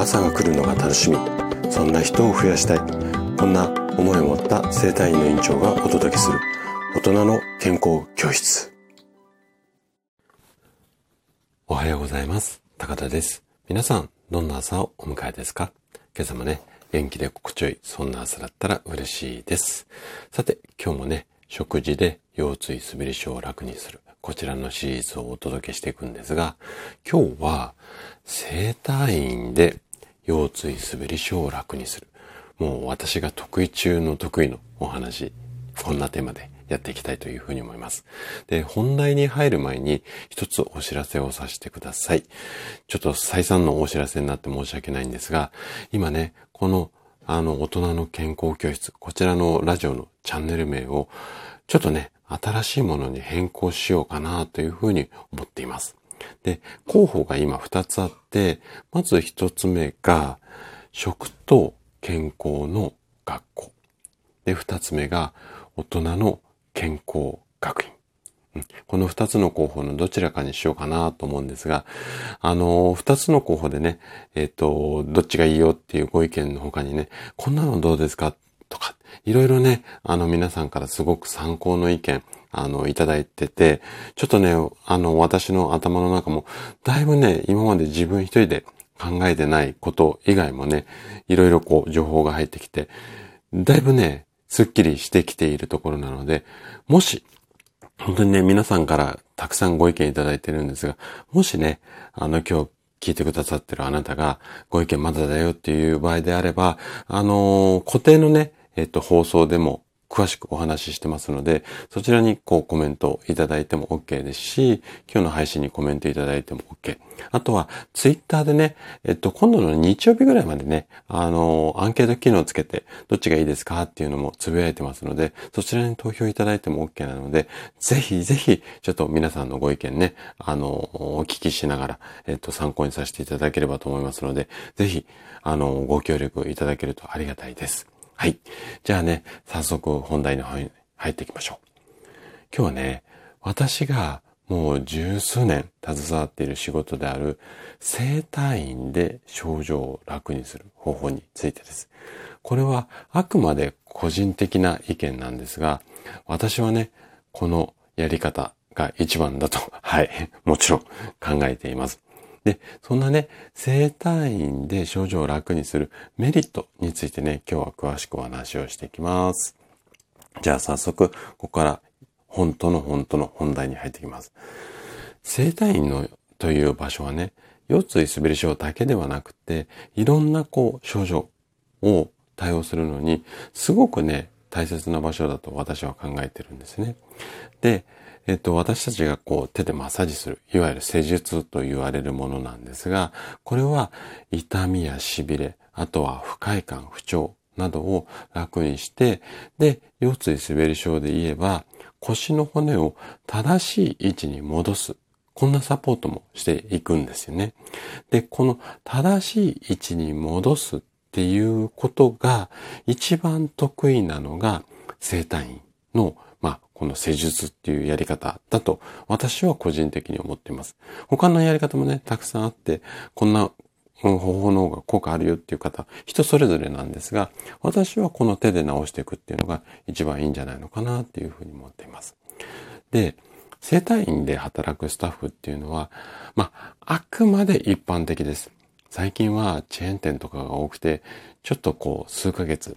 朝が来るのが楽しみ。そんな人を増やしたい。こんな思いを持った生体院の院長がお届けする。大人の健康教室。おはようございます。高田です。皆さんどんな朝をお迎えですか？今朝もね元気で心地よいそんな朝だったら嬉しいです。さて今日もね食事で腰椎すべり症を楽にするこちらのシリーズをお届けしていくんですが、今日は生体院で腰椎すべり症を楽にする。もう私が得意中の得意のお話、こんなテーマでやっていきたいというふうに思います。で、本題に入る前に一つお知らせをさせてください。ちょっと再三のお知らせになって申し訳ないんですが、今ね、このあの大人の健康教室、こちらのラジオのチャンネル名をちょっとね、新しいものに変更しようかなというふうに思っています。で、候補が今2つあって、まず1つ目が、食と健康の学校。で、2つ目が、大人の健康学院。この二つの候補のどちらかにしようかなと思うんですが、あの、二つの候補でね、えっ、ー、と、どっちがいいよっていうご意見の他にね、こんなのどうですかとか、いろいろね、あの皆さんからすごく参考の意見、あの、いただいてて、ちょっとね、あの、私の頭の中も、だいぶね、今まで自分一人で考えてないこと以外もね、いろいろこう、情報が入ってきて、だいぶね、すっきりしてきているところなので、もし、本当にね、皆さんからたくさんご意見いただいてるんですが、もしね、あの、今日聞いてくださってるあなたが、ご意見まだだよっていう場合であれば、あのー、固定のね、えっと、放送でも詳しくお話ししてますので、そちらにこうコメントいただいても OK ですし、今日の配信にコメントいただいても OK。あとは、ツイッターでね、えっと、今度の日曜日ぐらいまでね、あの、アンケート機能をつけて、どっちがいいですかっていうのもつぶやいてますので、そちらに投票いただいても OK なので、ぜひぜひ、ちょっと皆さんのご意見ね、あの、お聞きしながら、えっと、参考にさせていただければと思いますので、ぜひ、あの、ご協力いただけるとありがたいです。はい。じゃあね、早速本題の方に入っていきましょう。今日はね、私がもう十数年携わっている仕事である生体院で症状を楽にする方法についてです。これはあくまで個人的な意見なんですが、私はね、このやり方が一番だと、はい、もちろん考えています。で、そんなね、生体院で症状を楽にするメリットについてね、今日は詳しくお話をしていきます。じゃあ早速、ここから本当の本当の本題に入っていきます。生体院のという場所はね、腰椎滑り症だけではなくて、いろんなこう症状を対応するのに、すごくね、大切な場所だと私は考えてるんですね。で、えっと、私たちがこう手でマッサージする、いわゆる施術と言われるものなんですが、これは痛みや痺れ、あとは不快感、不調などを楽にして、で、腰椎滑り症で言えば、腰の骨を正しい位置に戻す。こんなサポートもしていくんですよね。で、この正しい位置に戻すっていうことが一番得意なのが生体院のこの施術っていうやり方だと私は個人的に思っています。他のやり方もね、たくさんあって、こんな方法の方が効果あるよっていう方、人それぞれなんですが、私はこの手で直していくっていうのが一番いいんじゃないのかなっていうふうに思っています。で、生体院で働くスタッフっていうのは、まあ、あくまで一般的です。最近はチェーン店とかが多くて、ちょっとこう数ヶ月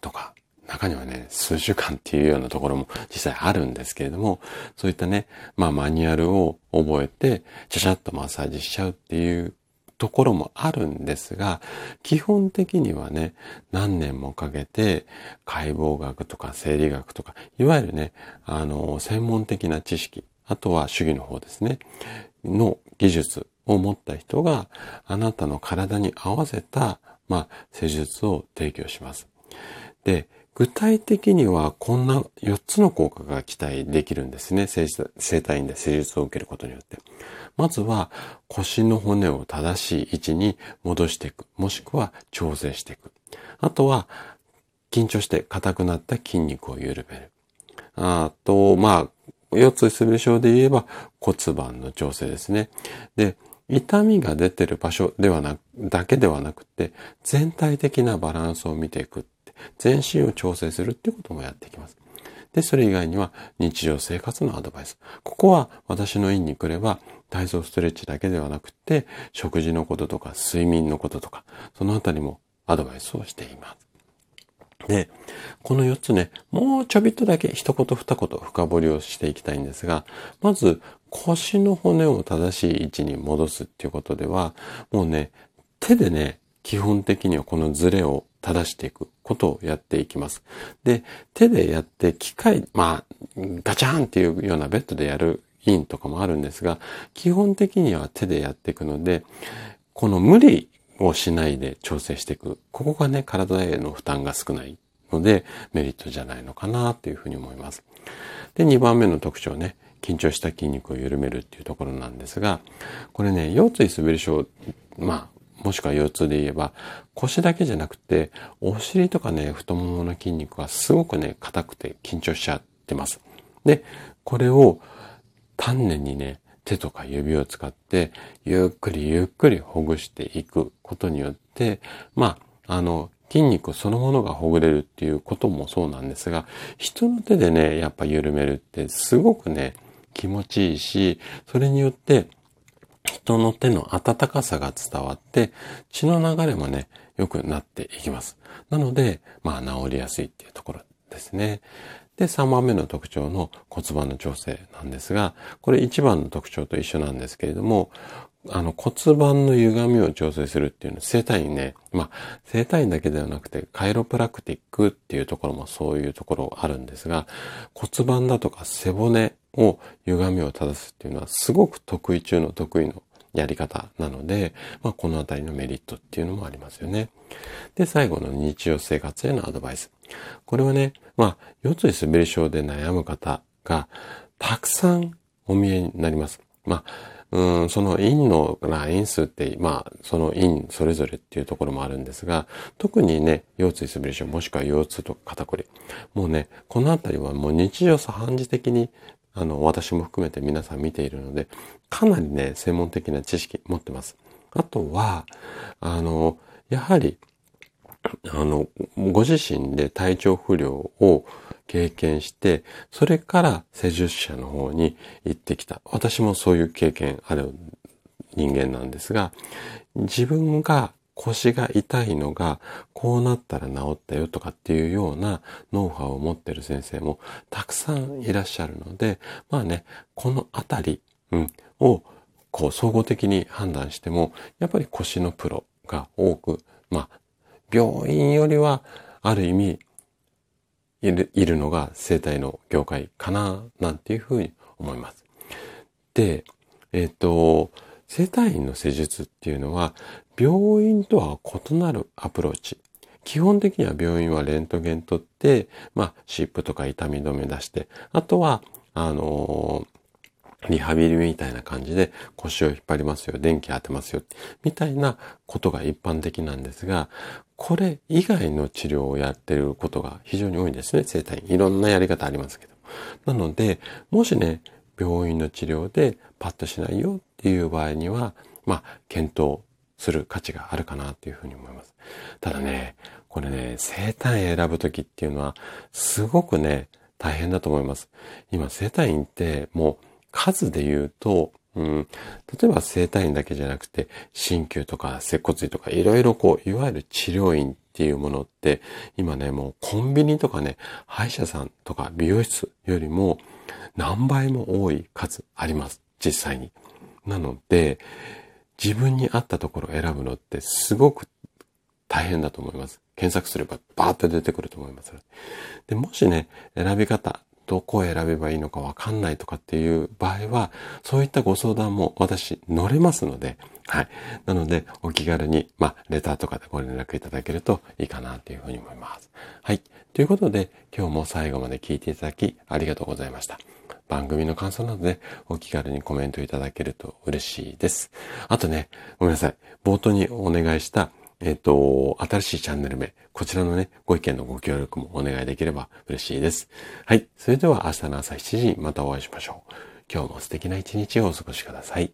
とか中にはね、数週間っていうようなところも実際あるんですけれども、そういったね、まあマニュアルを覚えて、ちゃちゃっとマッサージしちゃうっていうところもあるんですが、基本的にはね、何年もかけて解剖学とか生理学とか、いわゆるね、あの、専門的な知識、あとは主義の方ですね、の技術を持った人があなたの体に合わせた、まあ、施術を提供します。で、具体的にはこんな4つの効果が期待できるんですね。生体院で施術を受けることによって。まずは腰の骨を正しい位置に戻していく。もしくは調整していく。あとは緊張して硬くなった筋肉を緩める。あと、まあ、腰椎すべ症で言えば骨盤の調整ですね。で、痛みが出てる場所ではな、だけではなくて、全体的なバランスを見ていく、全身を調整するっていうこともやっていきます。で、それ以外には日常生活のアドバイス。ここは私の院に来れば体操ストレッチだけではなくて、食事のこととか睡眠のこととか、そのあたりもアドバイスをしています。で、この4つね、もうちょびっとだけ一言二言深掘りをしていきたいんですが、まず腰の骨を正しい位置に戻すっていうことでは、もうね、手でね、基本的にはこのズレを正していくことをやっていきます。で、手でやって機械、まあ、ガチャンっていうようなベッドでやるインとかもあるんですが、基本的には手でやっていくので、この無理をしないで調整していく。ここがね、体への負担が少ないので、メリットじゃないのかなというふうに思います。で、2番目の特徴ね、緊張した筋肉を緩めるっていうところなんですが、これね、腰椎滑り症、まあ、もしくは腰痛で言えば、腰だけじゃなくて、お尻とかね、太ももの筋肉がすごくね、硬くて緊張しちゃってます。で、これを丹念にね、手とか指を使って、ゆっくりゆっくりほぐしていくことによって、まあ、あの、筋肉そのものがほぐれるっていうこともそうなんですが、人の手でね、やっぱ緩めるってすごくね、気持ちいいし、それによって人の手の温かさが伝わって、血の流れもね、良くなっていきます。なので、まあ治りやすいっていうところですね。で、3番目の特徴の骨盤の調整なんですが、これ1番の特徴と一緒なんですけれども、あの骨盤の歪みを調整するっていうのは生体院ね、まあ生体院だけではなくてカイロプラクティックっていうところもそういうところあるんですが骨盤だとか背骨を歪みを正すっていうのはすごく得意中の得意のやり方なので、まあ、このあたりのメリットっていうのもありますよね。で、最後の日常生活へのアドバイス。これはね、まあ、腰椎滑り症で悩む方がたくさんお見えになります。まあ、うん、その陰のライン数って、まあ、その陰それぞれっていうところもあるんですが、特にね、腰椎滑り症もしくは腰痛とか肩こり。もうね、このあたりはもう日常茶飯事的にあの、私も含めて皆さん見ているので、かなりね、専門的な知識持ってます。あとは、あの、やはり、あの、ご自身で体調不良を経験して、それから施術者の方に行ってきた。私もそういう経験ある人間なんですが、自分が腰が痛いのがこうなったら治ったよとかっていうようなノウハウを持ってる先生もたくさんいらっしゃるので、まあね、このあたり、うん、をこう総合的に判断しても、やっぱり腰のプロが多く、まあ、病院よりはある意味いるいるのが生態の業界かな、なんていうふうに思います。で、えっ、ー、と、生体院の施術っていうのは病院とは異なるアプローチ。基本的には病院はレントゲン取って、まあ、湿布とか痛み止め出して、あとは、あのー、リハビリみたいな感じで腰を引っ張りますよ、電気当てますよ、みたいなことが一般的なんですが、これ以外の治療をやってることが非常に多いんですね、生体院。いろんなやり方ありますけど。なので、もしね、病院の治療でパッとしないよっていう場合には、まあ、検討する価値があるかなっていうふうに思います。ただね、これね、生体院選ぶときっていうのは、すごくね、大変だと思います。今、生体院ってもう数で言うと、うん、例えば生体院だけじゃなくて、鍼灸とか接骨院とかいろいろこう、いわゆる治療院っていうものって、今ね、もうコンビニとかね、歯医者さんとか美容室よりも何倍も多い数あります。実際に。なので、自分に合ったところを選ぶのってすごく大変だと思います。検索すればバーッと出てくると思います。で、もしね、選び方、どこを選べばいいのかわかんないとかっていう場合は、そういったご相談も私乗れますので、はい。なので、お気軽に、まあ、レターとかでご連絡いただけるといいかなというふうに思います。はい。ということで、今日も最後まで聞いていただきありがとうございました。番組の感想などでお気軽にコメントいただけると嬉しいです。あとね、ごめんなさい。冒頭にお願いした、えっ、と、新しいチャンネル名、こちらのね、ご意見のご協力もお願いできれば嬉しいです。はい。それでは明日の朝7時にまたお会いしましょう。今日も素敵な一日をお過ごしください。